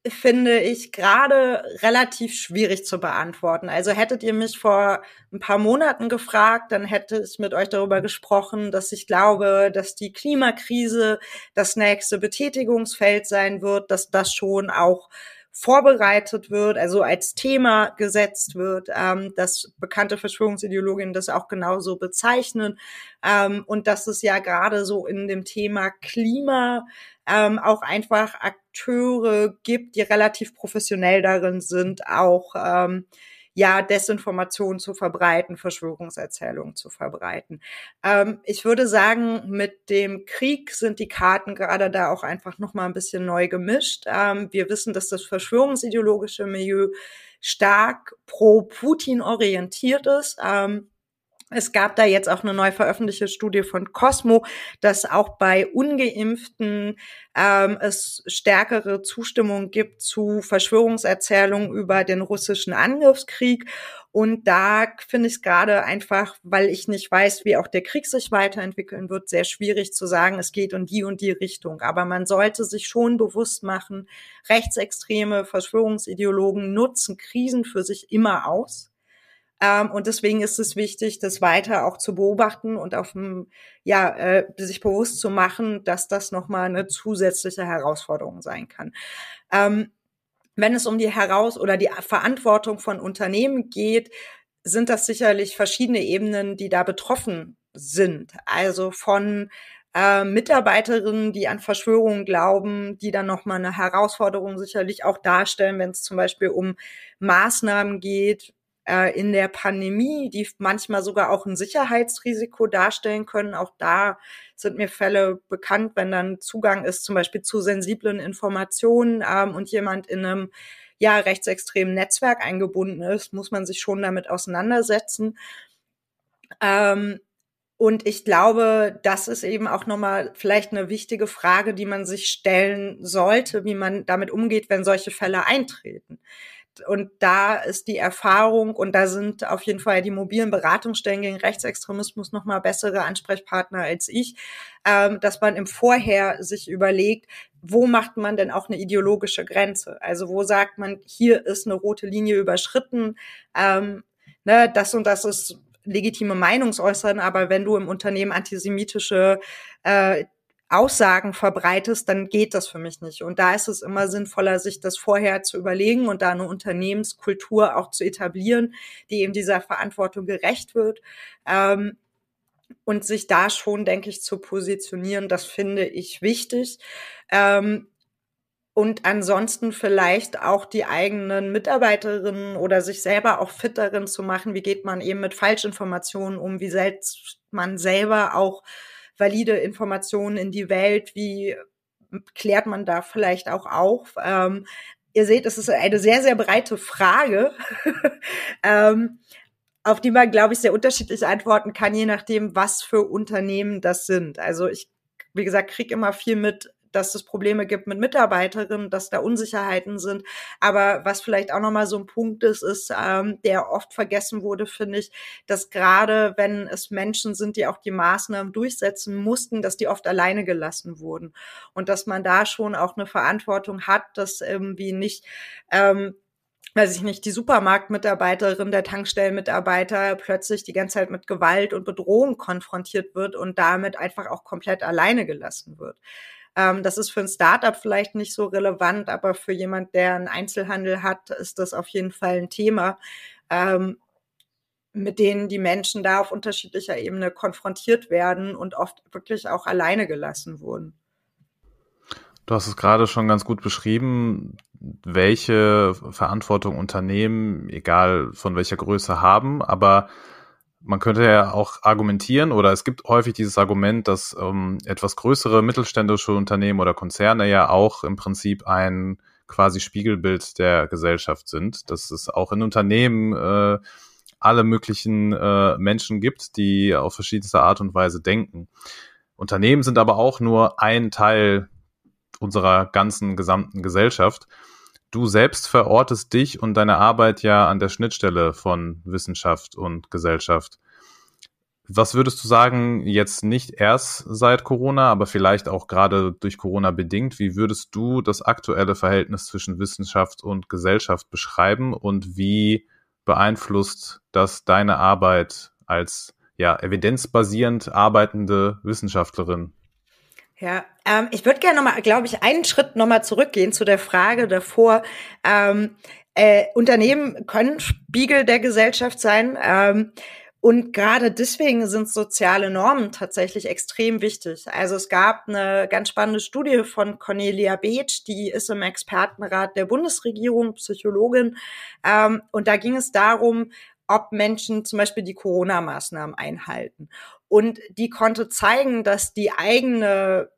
Finde ich gerade relativ schwierig zu beantworten. Also hättet ihr mich vor ein paar Monaten gefragt, dann hätte ich mit euch darüber gesprochen, dass ich glaube, dass die Klimakrise das nächste Betätigungsfeld sein wird, dass das schon auch vorbereitet wird, also als Thema gesetzt wird, ähm, dass bekannte Verschwörungsideologinnen das auch genauso bezeichnen ähm, und dass es ja gerade so in dem Thema Klima ähm, auch einfach Akteure gibt, die relativ professionell darin sind, auch ähm, ja, Desinformation zu verbreiten, Verschwörungserzählungen zu verbreiten. Ähm, ich würde sagen, mit dem Krieg sind die Karten gerade da auch einfach noch mal ein bisschen neu gemischt. Ähm, wir wissen, dass das verschwörungsideologische Milieu stark pro Putin orientiert ist. Ähm, es gab da jetzt auch eine neu veröffentlichte Studie von Cosmo, dass auch bei ungeimpften ähm, es stärkere Zustimmung gibt zu Verschwörungserzählungen über den russischen Angriffskrieg. Und da finde ich es gerade einfach, weil ich nicht weiß, wie auch der Krieg sich weiterentwickeln wird, sehr schwierig zu sagen, es geht in die und die Richtung. Aber man sollte sich schon bewusst machen, rechtsextreme Verschwörungsideologen nutzen Krisen für sich immer aus und deswegen ist es wichtig, das weiter auch zu beobachten und auf dem, ja, äh, sich bewusst zu machen, dass das nochmal eine zusätzliche Herausforderung sein kann. Ähm, wenn es um die Heraus- oder die Verantwortung von Unternehmen geht, sind das sicherlich verschiedene Ebenen, die da betroffen sind. Also von äh, Mitarbeiterinnen, die an Verschwörungen glauben, die dann nochmal eine Herausforderung sicherlich auch darstellen, wenn es zum Beispiel um Maßnahmen geht, äh, in der Pandemie, die manchmal sogar auch ein Sicherheitsrisiko darstellen können. Auch da sind mir Fälle bekannt, wenn dann Zugang ist zum Beispiel zu sensiblen Informationen ähm, und jemand in einem ja rechtsextremen Netzwerk eingebunden ist, muss man sich schon damit auseinandersetzen. Ähm, und ich glaube, das ist eben auch nochmal vielleicht eine wichtige Frage, die man sich stellen sollte, wie man damit umgeht, wenn solche Fälle eintreten und da ist die Erfahrung und da sind auf jeden Fall die mobilen Beratungsstellen gegen Rechtsextremismus noch mal bessere Ansprechpartner als ich, ähm, dass man im Vorher sich überlegt, wo macht man denn auch eine ideologische Grenze? Also wo sagt man, hier ist eine rote Linie überschritten, ähm, ne, das und das ist legitime Meinungsäußern, aber wenn du im Unternehmen antisemitische äh, Aussagen verbreitest, dann geht das für mich nicht. Und da ist es immer sinnvoller, sich das vorher zu überlegen und da eine Unternehmenskultur auch zu etablieren, die eben dieser Verantwortung gerecht wird. Ähm, und sich da schon, denke ich, zu positionieren, das finde ich wichtig. Ähm, und ansonsten vielleicht auch die eigenen Mitarbeiterinnen oder sich selber auch fit darin zu machen, wie geht man eben mit Falschinformationen um, wie setzt man selber auch valide Informationen in die Welt? Wie klärt man da vielleicht auch auf? Ähm, ihr seht, es ist eine sehr, sehr breite Frage, ähm, auf die man, glaube ich, sehr unterschiedlich antworten kann, je nachdem, was für Unternehmen das sind. Also ich, wie gesagt, kriege immer viel mit dass es Probleme gibt mit Mitarbeiterinnen, dass da Unsicherheiten sind. Aber was vielleicht auch nochmal so ein Punkt ist, ist, ähm, der oft vergessen wurde, finde ich, dass gerade wenn es Menschen sind, die auch die Maßnahmen durchsetzen mussten, dass die oft alleine gelassen wurden. Und dass man da schon auch eine Verantwortung hat, dass irgendwie nicht ähm, weiß ich nicht, die Supermarktmitarbeiterin, der Tankstellenmitarbeiter plötzlich die ganze Zeit mit Gewalt und Bedrohung konfrontiert wird und damit einfach auch komplett alleine gelassen wird. Ähm, das ist für ein Startup vielleicht nicht so relevant, aber für jemand, der einen Einzelhandel hat, ist das auf jeden Fall ein Thema, ähm, mit denen die Menschen da auf unterschiedlicher Ebene konfrontiert werden und oft wirklich auch alleine gelassen wurden. Du hast es gerade schon ganz gut beschrieben, welche Verantwortung Unternehmen, egal von welcher Größe, haben. Aber man könnte ja auch argumentieren oder es gibt häufig dieses Argument, dass ähm, etwas größere mittelständische Unternehmen oder Konzerne ja auch im Prinzip ein quasi Spiegelbild der Gesellschaft sind, dass es auch in Unternehmen äh, alle möglichen äh, Menschen gibt, die auf verschiedenste Art und Weise denken. Unternehmen sind aber auch nur ein Teil unserer ganzen gesamten Gesellschaft du selbst verortest dich und deine Arbeit ja an der Schnittstelle von Wissenschaft und Gesellschaft. Was würdest du sagen, jetzt nicht erst seit Corona, aber vielleicht auch gerade durch Corona bedingt, wie würdest du das aktuelle Verhältnis zwischen Wissenschaft und Gesellschaft beschreiben und wie beeinflusst das deine Arbeit als ja, evidenzbasierend arbeitende Wissenschaftlerin? Ja, ähm, ich würde gerne nochmal, glaube ich, einen Schritt nochmal zurückgehen zu der Frage davor. Ähm, äh, Unternehmen können Spiegel der Gesellschaft sein. Ähm, und gerade deswegen sind soziale Normen tatsächlich extrem wichtig. Also es gab eine ganz spannende Studie von Cornelia Beeth, die ist im Expertenrat der Bundesregierung, Psychologin. Ähm, und da ging es darum, ob Menschen zum Beispiel die Corona-Maßnahmen einhalten. Und die konnte zeigen, dass die eigene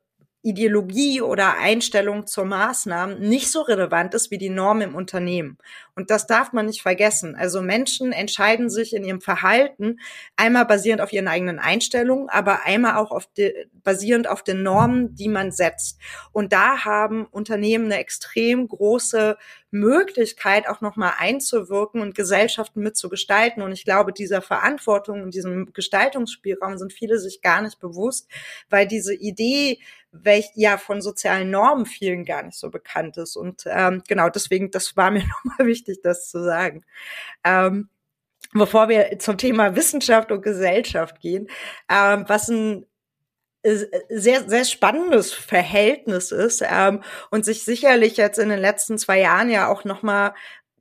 Ideologie oder Einstellung zur Maßnahmen nicht so relevant ist wie die Norm im Unternehmen. Und das darf man nicht vergessen. Also Menschen entscheiden sich in ihrem Verhalten einmal basierend auf ihren eigenen Einstellungen, aber einmal auch auf die, basierend auf den Normen, die man setzt. Und da haben Unternehmen eine extrem große Möglichkeit, auch nochmal einzuwirken und Gesellschaften mitzugestalten. Und ich glaube, dieser Verantwortung und diesem Gestaltungsspielraum sind viele sich gar nicht bewusst, weil diese Idee, welch ja von sozialen Normen vielen gar nicht so bekannt ist. Und ähm, genau deswegen, das war mir nochmal wichtig, das zu sagen. Ähm, bevor wir zum Thema Wissenschaft und Gesellschaft gehen, ähm, was ein sehr, sehr spannendes Verhältnis ist ähm, und sich sicherlich jetzt in den letzten zwei Jahren ja auch nochmal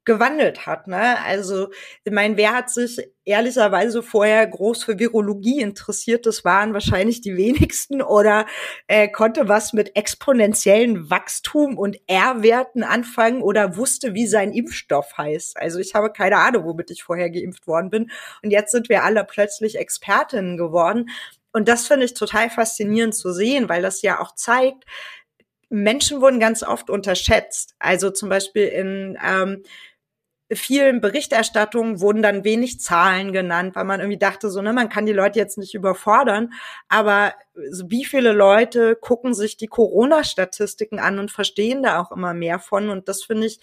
gewandelt hat. Ne? Also, ich meine, wer hat sich ehrlicherweise vorher groß für Virologie interessiert? Das waren wahrscheinlich die wenigsten oder äh, konnte was mit exponentiellen Wachstum und R-Werten anfangen oder wusste, wie sein Impfstoff heißt. Also ich habe keine Ahnung, womit ich vorher geimpft worden bin. Und jetzt sind wir alle plötzlich Expertinnen geworden. Und das finde ich total faszinierend zu sehen, weil das ja auch zeigt, Menschen wurden ganz oft unterschätzt. Also zum Beispiel in ähm, vielen Berichterstattungen wurden dann wenig Zahlen genannt, weil man irgendwie dachte, so, ne, man kann die Leute jetzt nicht überfordern. Aber wie viele Leute gucken sich die Corona-Statistiken an und verstehen da auch immer mehr von? Und das finde ich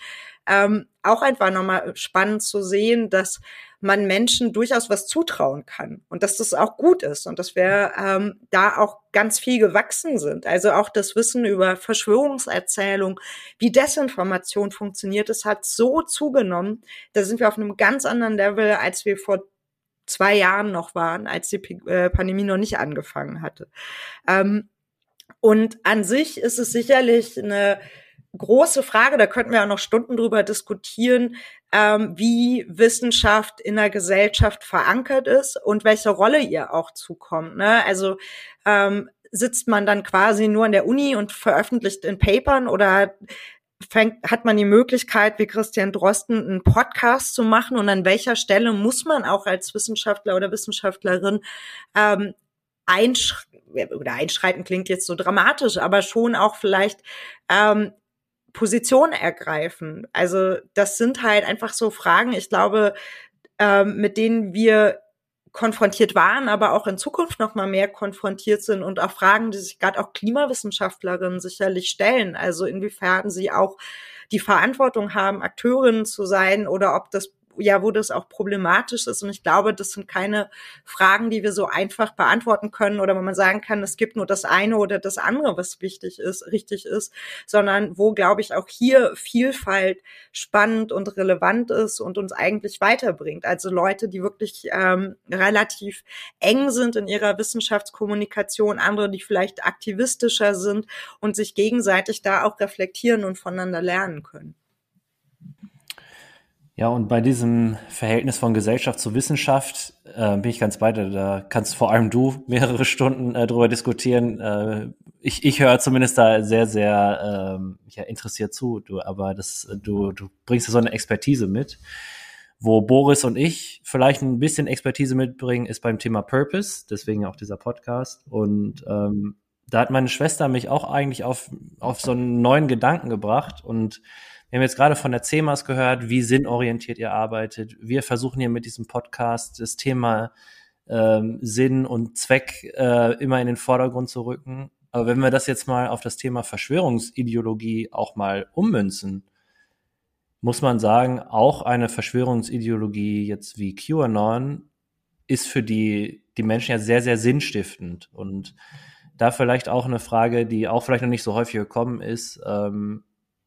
ähm, auch einfach nochmal spannend zu sehen, dass man Menschen durchaus was zutrauen kann und dass das auch gut ist und dass wir ähm, da auch ganz viel gewachsen sind. Also auch das Wissen über Verschwörungserzählung, wie Desinformation funktioniert, es hat so zugenommen. Da sind wir auf einem ganz anderen Level, als wir vor zwei Jahren noch waren, als die äh, Pandemie noch nicht angefangen hatte. Ähm, und an sich ist es sicherlich eine große Frage, da könnten wir auch noch Stunden drüber diskutieren, ähm, wie Wissenschaft in der Gesellschaft verankert ist und welche Rolle ihr auch zukommt. Ne? Also ähm, sitzt man dann quasi nur an der Uni und veröffentlicht in Papern oder fängt, hat man die Möglichkeit, wie Christian Drosten, einen Podcast zu machen und an welcher Stelle muss man auch als Wissenschaftler oder Wissenschaftlerin ähm, einsch oder einschreiten klingt jetzt so dramatisch, aber schon auch vielleicht ähm, Position ergreifen. Also das sind halt einfach so Fragen, ich glaube, ähm, mit denen wir konfrontiert waren, aber auch in Zukunft noch mal mehr konfrontiert sind und auch Fragen, die sich gerade auch Klimawissenschaftlerinnen sicherlich stellen. Also inwiefern sie auch die Verantwortung haben, Akteurinnen zu sein oder ob das ja, wo das auch problematisch ist. Und ich glaube, das sind keine Fragen, die wir so einfach beantworten können oder wo man sagen kann, es gibt nur das eine oder das andere, was wichtig ist, richtig ist, sondern wo, glaube ich, auch hier Vielfalt spannend und relevant ist und uns eigentlich weiterbringt. Also Leute, die wirklich ähm, relativ eng sind in ihrer Wissenschaftskommunikation, andere, die vielleicht aktivistischer sind und sich gegenseitig da auch reflektieren und voneinander lernen können. Ja, und bei diesem Verhältnis von Gesellschaft zu Wissenschaft äh, bin ich ganz bei dir. Da kannst vor allem du mehrere Stunden äh, drüber diskutieren. Äh, ich, ich höre zumindest da sehr, sehr ähm, ja, interessiert zu. Du, aber das, du, du bringst so eine Expertise mit. Wo Boris und ich vielleicht ein bisschen Expertise mitbringen, ist beim Thema Purpose, deswegen auch dieser Podcast. Und ähm, da hat meine Schwester mich auch eigentlich auf, auf so einen neuen Gedanken gebracht und wir haben jetzt gerade von der CEMAS gehört, wie sinnorientiert ihr arbeitet. Wir versuchen hier mit diesem Podcast das Thema ähm, Sinn und Zweck äh, immer in den Vordergrund zu rücken. Aber wenn wir das jetzt mal auf das Thema Verschwörungsideologie auch mal ummünzen, muss man sagen, auch eine Verschwörungsideologie jetzt wie QAnon ist für die, die Menschen ja sehr, sehr sinnstiftend. Und da vielleicht auch eine Frage, die auch vielleicht noch nicht so häufig gekommen ist. Ähm,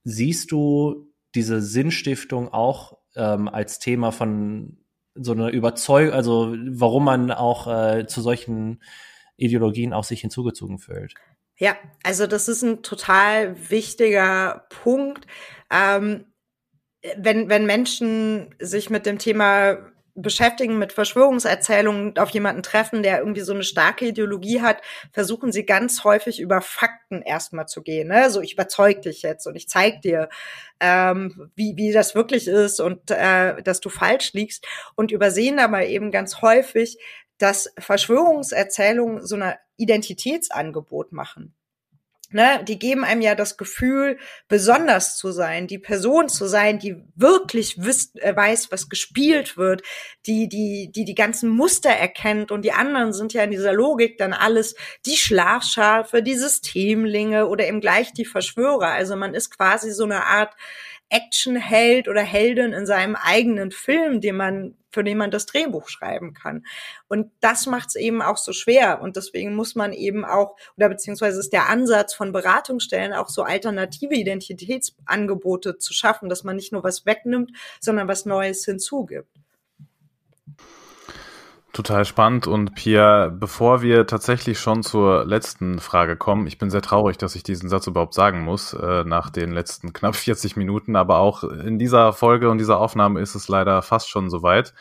Siehst du diese Sinnstiftung auch ähm, als Thema von so einer Überzeugung, also warum man auch äh, zu solchen Ideologien auch sich hinzugezogen fühlt? Ja, also das ist ein total wichtiger Punkt. Ähm, wenn, wenn Menschen sich mit dem Thema beschäftigen mit Verschwörungserzählungen, auf jemanden treffen, der irgendwie so eine starke Ideologie hat, versuchen sie ganz häufig über Fakten erstmal zu gehen. Ne? So, ich überzeug dich jetzt und ich zeig dir, ähm, wie, wie das wirklich ist und äh, dass du falsch liegst und übersehen aber eben ganz häufig, dass Verschwörungserzählungen so eine Identitätsangebot machen ne, die geben einem ja das Gefühl, besonders zu sein, die Person zu sein, die wirklich wisst, äh, weiß, was gespielt wird, die, die, die die ganzen Muster erkennt und die anderen sind ja in dieser Logik dann alles die Schlafschafe, die Systemlinge oder eben gleich die Verschwörer. Also man ist quasi so eine Art Actionheld oder Heldin in seinem eigenen Film, den man für den man das Drehbuch schreiben kann. Und das macht es eben auch so schwer. Und deswegen muss man eben auch, oder beziehungsweise ist der Ansatz von Beratungsstellen auch so alternative Identitätsangebote zu schaffen, dass man nicht nur was wegnimmt, sondern was Neues hinzugibt. Total spannend. Und Pia, bevor wir tatsächlich schon zur letzten Frage kommen, ich bin sehr traurig, dass ich diesen Satz überhaupt sagen muss, äh, nach den letzten knapp 40 Minuten, aber auch in dieser Folge und dieser Aufnahme ist es leider fast schon soweit.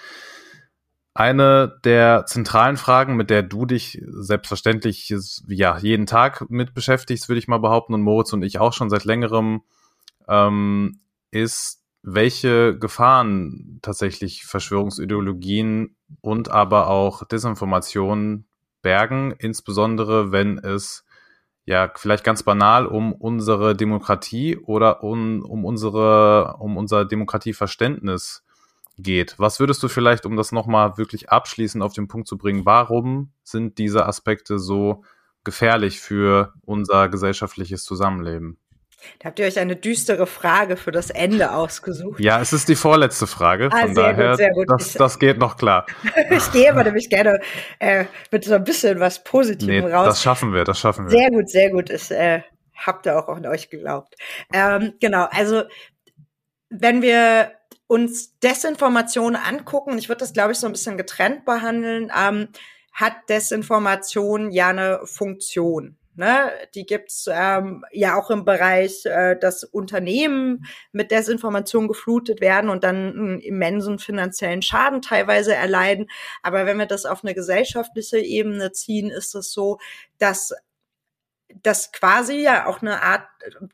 Eine der zentralen Fragen, mit der du dich selbstverständlich ja jeden Tag mit beschäftigst, würde ich mal behaupten, und Moritz und ich auch schon seit längerem, ähm, ist welche Gefahren tatsächlich Verschwörungsideologien und aber auch Desinformation bergen, insbesondere wenn es ja vielleicht ganz banal um unsere Demokratie oder um, um unsere um unser Demokratieverständnis geht. Was würdest du vielleicht, um das nochmal wirklich abschließend auf den Punkt zu bringen, warum sind diese Aspekte so gefährlich für unser gesellschaftliches Zusammenleben? Da habt ihr euch eine düstere Frage für das Ende ausgesucht. Ja, es ist die vorletzte Frage. Ah, von daher, gut, gut. Das, das geht noch klar. ich gehe aber nämlich gerne äh, mit so ein bisschen was Positivem nee, raus. Das schaffen wir, das schaffen wir. Sehr gut, sehr gut. Ich äh, habt ihr auch an euch geglaubt. Ähm, genau, also wenn wir uns Desinformation angucken, ich würde das, glaube ich, so ein bisschen getrennt behandeln, ähm, hat Desinformation ja eine Funktion. Ne, die gibt's ähm, ja auch im Bereich, äh, dass Unternehmen mit Desinformation geflutet werden und dann einen immensen finanziellen Schaden teilweise erleiden. Aber wenn wir das auf eine gesellschaftliche Ebene ziehen, ist es so, dass das quasi ja auch eine Art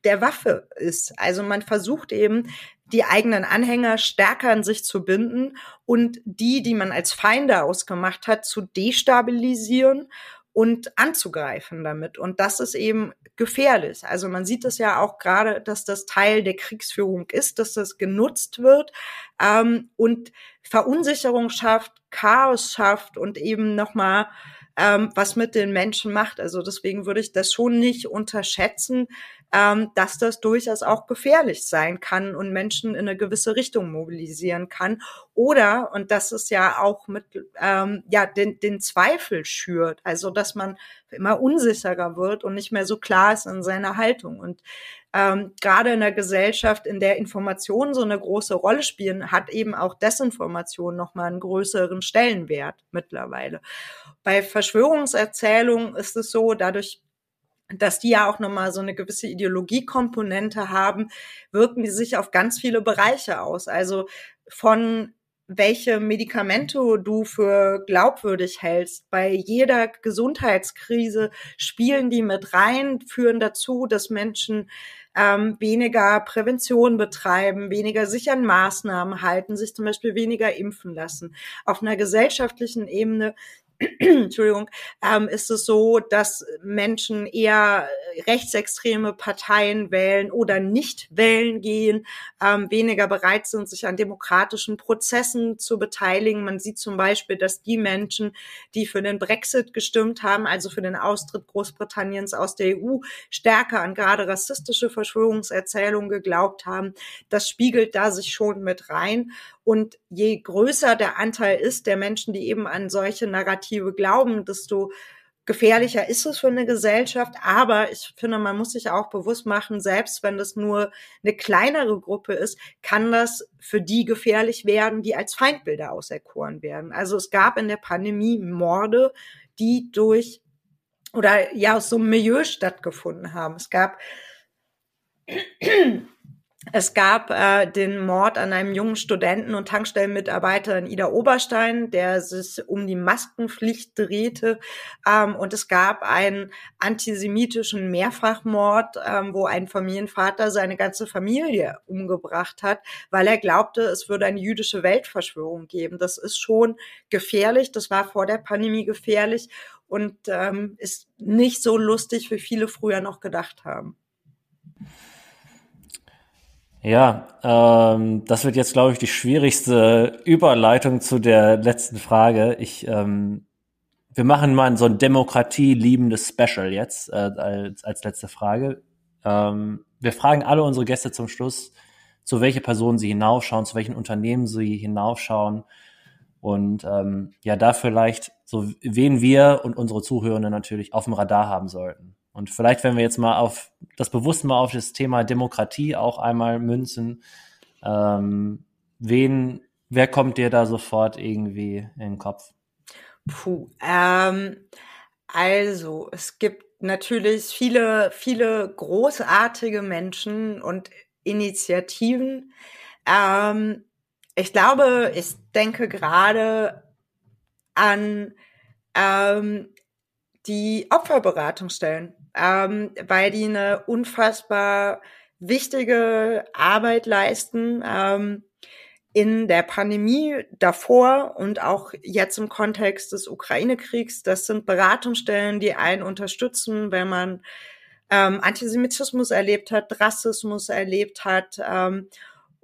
der Waffe ist. Also man versucht eben, die eigenen Anhänger stärker an sich zu binden und die, die man als Feinde ausgemacht hat, zu destabilisieren und anzugreifen damit. Und das ist eben gefährlich. Also man sieht es ja auch gerade, dass das Teil der Kriegsführung ist, dass das genutzt wird ähm, und Verunsicherung schafft, Chaos schafft und eben nochmal ähm, was mit den Menschen macht. Also deswegen würde ich das schon nicht unterschätzen, ähm, dass das durchaus auch gefährlich sein kann und Menschen in eine gewisse Richtung mobilisieren kann. Oder, und das ist ja auch mit, ähm, ja, den, den Zweifel schürt, also dass man immer unsicherer wird und nicht mehr so klar ist in seiner Haltung. Und ähm, gerade in der Gesellschaft, in der Informationen so eine große Rolle spielen, hat eben auch Desinformation nochmal einen größeren Stellenwert mittlerweile. Bei Verschwörungserzählungen ist es so, dadurch dass die ja auch nochmal so eine gewisse Ideologiekomponente haben, wirken die sich auf ganz viele Bereiche aus. Also von welche Medikamente du für glaubwürdig hältst. Bei jeder Gesundheitskrise spielen die mit rein, führen dazu, dass Menschen ähm, weniger Prävention betreiben, weniger sich an Maßnahmen halten, sich zum Beispiel weniger impfen lassen. Auf einer gesellschaftlichen Ebene Entschuldigung, ähm, ist es so, dass Menschen eher rechtsextreme Parteien wählen oder nicht wählen gehen, ähm, weniger bereit sind, sich an demokratischen Prozessen zu beteiligen. Man sieht zum Beispiel, dass die Menschen, die für den Brexit gestimmt haben, also für den Austritt Großbritanniens aus der EU, stärker an gerade rassistische Verschwörungserzählungen geglaubt haben. Das spiegelt da sich schon mit rein. Und je größer der Anteil ist der Menschen, die eben an solche Narrative glauben, desto gefährlicher ist es für eine Gesellschaft. Aber ich finde, man muss sich auch bewusst machen, selbst wenn das nur eine kleinere Gruppe ist, kann das für die gefährlich werden, die als Feindbilder auserkoren werden. Also es gab in der Pandemie Morde, die durch oder ja aus so einem Milieu stattgefunden haben. Es gab es gab äh, den Mord an einem jungen Studenten und Tankstellenmitarbeiter in Ida Oberstein, der sich um die Maskenpflicht drehte. Ähm, und es gab einen antisemitischen Mehrfachmord, ähm, wo ein Familienvater seine ganze Familie umgebracht hat, weil er glaubte, es würde eine jüdische Weltverschwörung geben. Das ist schon gefährlich. Das war vor der Pandemie gefährlich und ähm, ist nicht so lustig, wie viele früher noch gedacht haben. Ja, ähm, das wird jetzt, glaube ich, die schwierigste Überleitung zu der letzten Frage. Ich, ähm, wir machen mal so ein demokratieliebendes Special jetzt äh, als, als letzte Frage. Ähm, wir fragen alle unsere Gäste zum Schluss, zu welche Personen sie hinaufschauen, zu welchen Unternehmen sie hinaufschauen und ähm, ja, da vielleicht so wen wir und unsere Zuhörenden natürlich auf dem Radar haben sollten. Und vielleicht, wenn wir jetzt mal auf das bewusst mal auf das Thema Demokratie auch einmal münzen, ähm, wen, wer kommt dir da sofort irgendwie in den Kopf? Puh, ähm, also es gibt natürlich viele, viele großartige Menschen und Initiativen. Ähm, ich glaube, ich denke gerade an ähm, die Opferberatungsstellen, ähm, weil die eine unfassbar wichtige Arbeit leisten. Ähm, in der Pandemie davor und auch jetzt im Kontext des Ukraine-Kriegs. Das sind Beratungsstellen, die einen unterstützen, wenn man ähm, Antisemitismus erlebt hat, Rassismus erlebt hat ähm,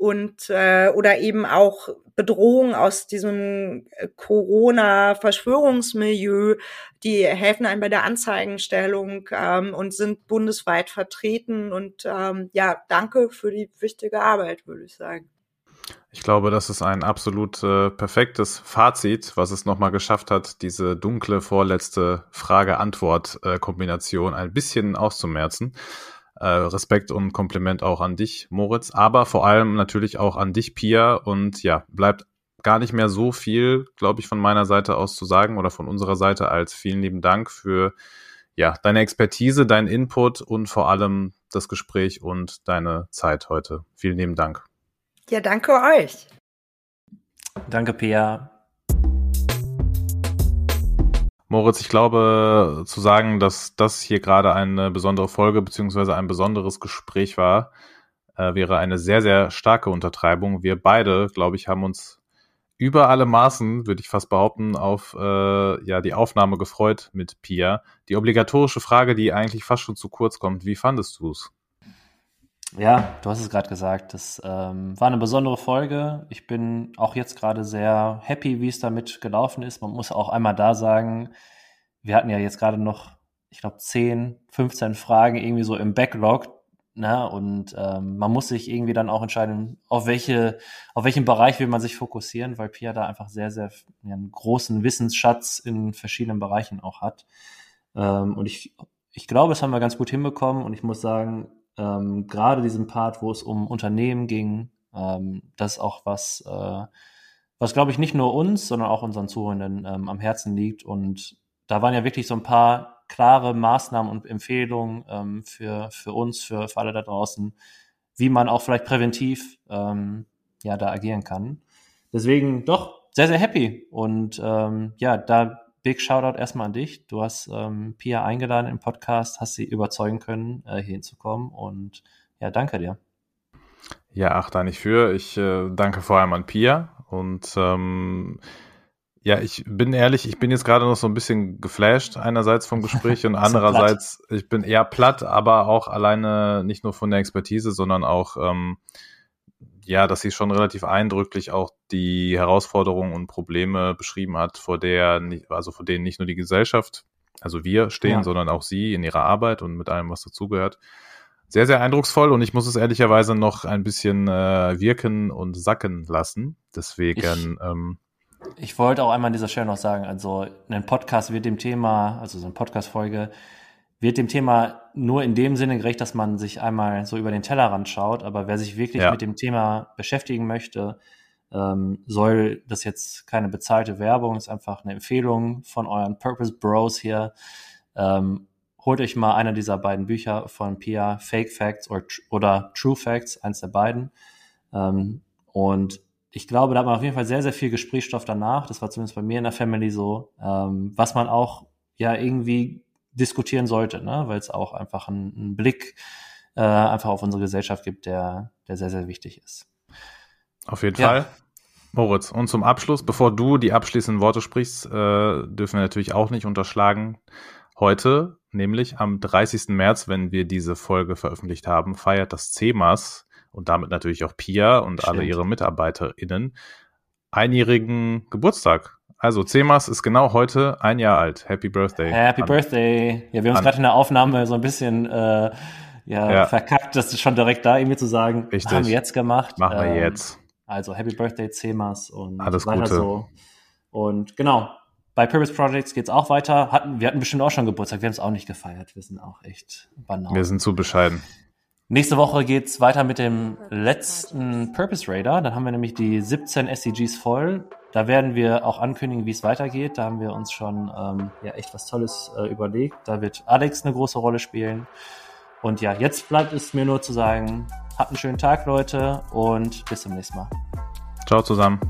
und äh, oder eben auch Bedrohungen aus diesem äh, Corona-Verschwörungsmilieu, die helfen einem bei der Anzeigenstellung ähm, und sind bundesweit vertreten. Und ähm, ja, danke für die wichtige Arbeit, würde ich sagen. Ich glaube, das ist ein absolut äh, perfektes Fazit, was es nochmal geschafft hat, diese dunkle vorletzte Frage-Antwort-Kombination ein bisschen auszumerzen. Äh, Respekt und Kompliment auch an dich, Moritz, aber vor allem natürlich auch an dich, Pia. Und ja, bleibt gar nicht mehr so viel, glaube ich, von meiner Seite aus zu sagen oder von unserer Seite als vielen lieben Dank für ja, deine Expertise, deinen Input und vor allem das Gespräch und deine Zeit heute. Vielen lieben Dank. Ja, danke euch. Danke, Pia. Moritz, ich glaube, zu sagen, dass das hier gerade eine besondere Folge beziehungsweise ein besonderes Gespräch war, äh, wäre eine sehr, sehr starke Untertreibung. Wir beide, glaube ich, haben uns über alle Maßen, würde ich fast behaupten, auf äh, ja, die Aufnahme gefreut mit Pia. Die obligatorische Frage, die eigentlich fast schon zu kurz kommt, wie fandest du es? Ja, du hast es gerade gesagt. Das ähm, war eine besondere Folge. Ich bin auch jetzt gerade sehr happy, wie es damit gelaufen ist. Man muss auch einmal da sagen, wir hatten ja jetzt gerade noch, ich glaube, 10, 15 Fragen irgendwie so im Backlog. Ne? Und ähm, man muss sich irgendwie dann auch entscheiden, auf welche, auf welchen Bereich will man sich fokussieren, weil Pia da einfach sehr, sehr ja, einen großen Wissensschatz in verschiedenen Bereichen auch hat. Ähm, und ich, ich glaube, das haben wir ganz gut hinbekommen. Und ich muss sagen, ähm, gerade diesen Part, wo es um Unternehmen ging, ähm, das ist auch was, äh, was glaube ich nicht nur uns, sondern auch unseren Zuhörenden ähm, am Herzen liegt. Und da waren ja wirklich so ein paar klare Maßnahmen und Empfehlungen ähm, für, für uns, für, für alle da draußen, wie man auch vielleicht präventiv ähm, ja da agieren kann. Deswegen doch sehr, sehr happy. Und ähm, ja, da Big Shoutout erstmal an dich. Du hast ähm, Pia eingeladen im Podcast, hast sie überzeugen können, äh, hier hinzukommen. Und ja, danke dir. Ja, ach, da nicht für. Ich äh, danke vor allem an Pia. Und ähm, ja, ich bin ehrlich, ich bin jetzt gerade noch so ein bisschen geflasht, einerseits vom Gespräch und andererseits, ich bin eher platt, aber auch alleine nicht nur von der Expertise, sondern auch ähm, ja, dass sie schon relativ eindrücklich auch die Herausforderungen und Probleme beschrieben hat, vor der, also vor denen nicht nur die Gesellschaft, also wir stehen, ja. sondern auch sie in ihrer Arbeit und mit allem, was dazugehört. Sehr, sehr eindrucksvoll und ich muss es ehrlicherweise noch ein bisschen äh, wirken und sacken lassen. Deswegen. Ich, ähm, ich wollte auch einmal an dieser Stelle noch sagen, also ein Podcast wird dem Thema, also so eine Podcast-Folge, wird dem Thema nur in dem Sinne gerecht, dass man sich einmal so über den Tellerrand schaut. Aber wer sich wirklich ja. mit dem Thema beschäftigen möchte, ähm, soll das jetzt keine bezahlte Werbung, ist einfach eine Empfehlung von euren Purpose Bros hier. Ähm, holt euch mal einer dieser beiden Bücher von Pia, Fake Facts oder, oder True Facts, eins der beiden. Ähm, und ich glaube, da hat man auf jeden Fall sehr, sehr viel Gesprächsstoff danach. Das war zumindest bei mir in der Family so, ähm, was man auch ja irgendwie diskutieren sollte, ne? weil es auch einfach einen, einen Blick äh, einfach auf unsere Gesellschaft gibt, der, der sehr, sehr wichtig ist. Auf jeden ja. Fall. Moritz, und zum Abschluss, bevor du die abschließenden Worte sprichst, äh, dürfen wir natürlich auch nicht unterschlagen. Heute, nämlich am 30. März, wenn wir diese Folge veröffentlicht haben, feiert das CEMAS und damit natürlich auch Pia und Stimmt. alle ihre MitarbeiterInnen einjährigen Geburtstag. Also CEMAS ist genau heute ein Jahr alt. Happy Birthday. Happy an, Birthday. Ja, wir haben uns gerade in der Aufnahme so ein bisschen äh, ja, ja, verkackt, das ist schon direkt da irgendwie zu sagen. Richtig. Haben wir jetzt gemacht. Machen wir ähm, jetzt. Also Happy Birthday CEMAS und Alles weiter Gute. so. Und genau, bei Purpose Projects geht's auch weiter. Hatten, wir hatten bestimmt auch schon Geburtstag. Wir haben es auch nicht gefeiert. Wir sind auch echt banal. Wir sind zu bescheiden. Nächste Woche geht's weiter mit dem letzten Purpose Raider. Dann haben wir nämlich die 17 SDGs voll. Da werden wir auch ankündigen, wie es weitergeht. Da haben wir uns schon ähm, ja, echt was Tolles äh, überlegt. Da wird Alex eine große Rolle spielen. Und ja, jetzt bleibt es mir nur zu sagen, habt einen schönen Tag, Leute, und bis zum nächsten Mal. Ciao zusammen.